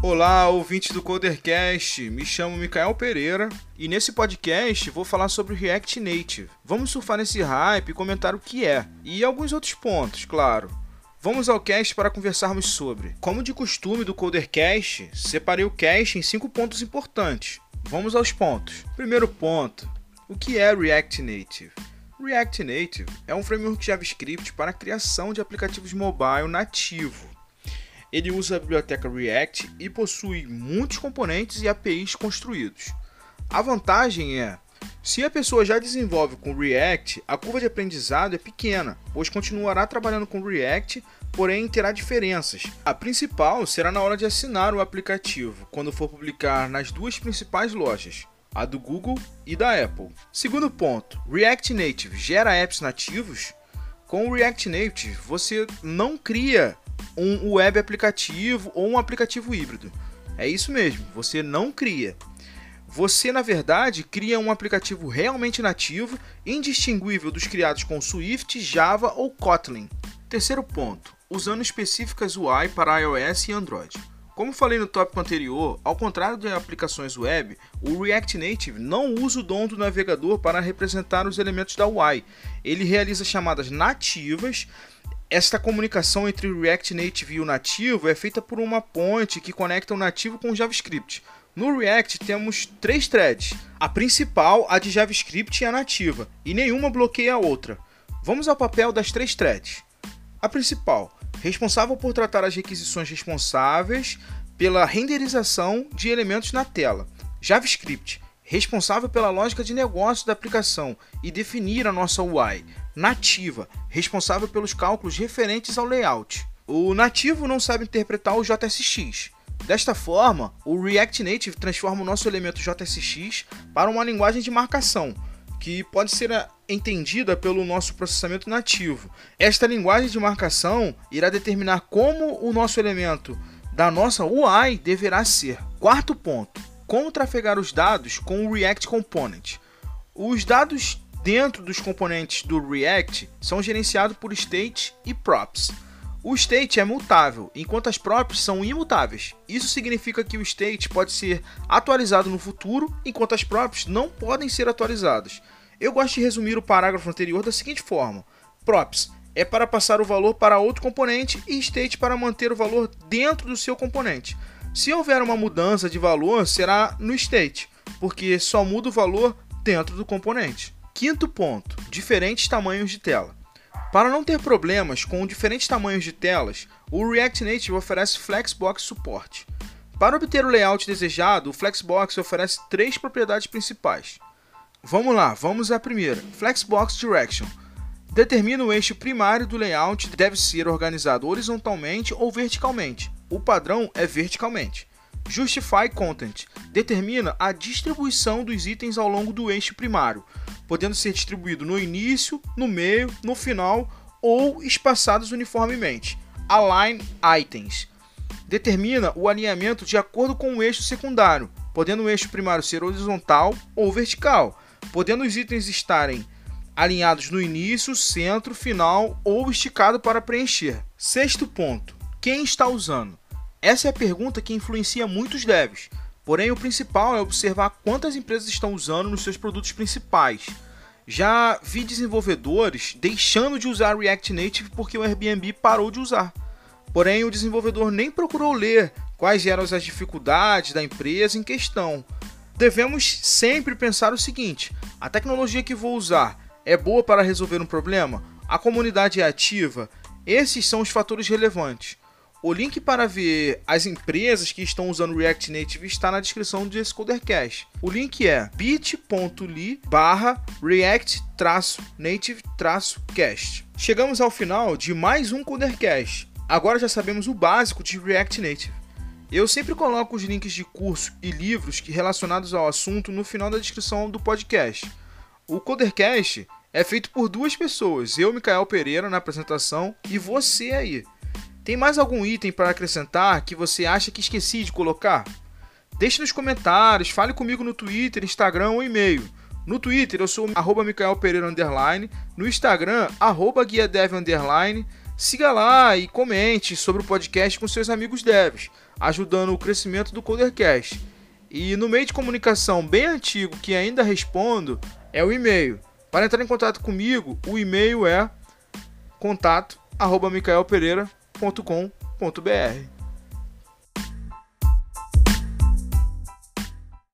Olá, ouvintes do Codercast. Me chamo Micael Pereira e nesse podcast vou falar sobre React Native. Vamos surfar nesse hype e comentar o que é e alguns outros pontos, claro. Vamos ao cast para conversarmos sobre. Como de costume do Codercast, separei o cast em cinco pontos importantes. Vamos aos pontos. Primeiro ponto: o que é React Native? React Native é um framework JavaScript para a criação de aplicativos mobile nativo ele usa a biblioteca React e possui muitos componentes e APIs construídos. A vantagem é, se a pessoa já desenvolve com React, a curva de aprendizado é pequena, pois continuará trabalhando com React, porém terá diferenças. A principal será na hora de assinar o aplicativo, quando for publicar nas duas principais lojas, a do Google e da Apple. Segundo ponto, React Native gera apps nativos? Com o React Native, você não cria um web aplicativo ou um aplicativo híbrido. É isso mesmo, você não cria. Você, na verdade, cria um aplicativo realmente nativo, indistinguível dos criados com Swift, Java ou Kotlin. Terceiro ponto, usando específicas UI para iOS e Android. Como falei no tópico anterior, ao contrário de aplicações web, o React Native não usa o dom do navegador para representar os elementos da UI. Ele realiza chamadas nativas esta comunicação entre o React Native e o nativo é feita por uma ponte que conecta o nativo com o JavaScript. No React temos três threads. A principal, a de JavaScript, é a nativa, e nenhuma bloqueia a outra. Vamos ao papel das três threads. A principal, responsável por tratar as requisições responsáveis pela renderização de elementos na tela. JavaScript, responsável pela lógica de negócio da aplicação e definir a nossa UI nativa, responsável pelos cálculos referentes ao layout. O nativo não sabe interpretar o JSX. Desta forma, o React Native transforma o nosso elemento JSX para uma linguagem de marcação, que pode ser entendida pelo nosso processamento nativo. Esta linguagem de marcação irá determinar como o nosso elemento da nossa UI deverá ser. Quarto ponto: como trafegar os dados com o React Component. Os dados dentro dos componentes do React são gerenciados por state e props. O state é mutável, enquanto as props são imutáveis. Isso significa que o state pode ser atualizado no futuro, enquanto as props não podem ser atualizadas. Eu gosto de resumir o parágrafo anterior da seguinte forma: props é para passar o valor para outro componente e state para manter o valor dentro do seu componente. Se houver uma mudança de valor, será no state, porque só muda o valor dentro do componente. Quinto ponto: diferentes tamanhos de tela. Para não ter problemas com diferentes tamanhos de telas, o React Native oferece Flexbox suporte. Para obter o layout desejado, o Flexbox oferece três propriedades principais. Vamos lá, vamos à primeira: Flexbox Direction. Determina o eixo primário do layout deve ser organizado horizontalmente ou verticalmente. O padrão é verticalmente. Justify Content determina a distribuição dos itens ao longo do eixo primário, podendo ser distribuído no início, no meio, no final ou espaçados uniformemente. Align Items determina o alinhamento de acordo com o eixo secundário, podendo o eixo primário ser horizontal ou vertical, podendo os itens estarem alinhados no início, centro, final ou esticado para preencher. Sexto ponto: quem está usando? Essa é a pergunta que influencia muitos devs. Porém, o principal é observar quantas empresas estão usando nos seus produtos principais. Já vi desenvolvedores deixando de usar React Native porque o Airbnb parou de usar. Porém, o desenvolvedor nem procurou ler quais eram as dificuldades da empresa em questão. Devemos sempre pensar o seguinte: a tecnologia que vou usar é boa para resolver um problema? A comunidade é ativa? Esses são os fatores relevantes. O link para ver as empresas que estão usando React Native está na descrição desse Codercast. O link é bit.ly barra react-native-cast. Chegamos ao final de mais um Codercast. Agora já sabemos o básico de React Native. Eu sempre coloco os links de curso e livros relacionados ao assunto no final da descrição do podcast. O Codercast é feito por duas pessoas, eu, Micael Pereira, na apresentação, e você aí. Tem mais algum item para acrescentar que você acha que esqueci de colocar? Deixe nos comentários, fale comigo no Twitter, Instagram ou e-mail. No Twitter eu sou arroba Micael Pereira Underline, no Instagram, arroba Guia Dev Underline. Siga lá e comente sobre o podcast com seus amigos devs, ajudando o crescimento do Codercast. E no meio de comunicação bem antigo que ainda respondo é o e-mail. Para entrar em contato comigo, o e-mail é contato arroba Micael Pereira www.cafeinacultura.com.br.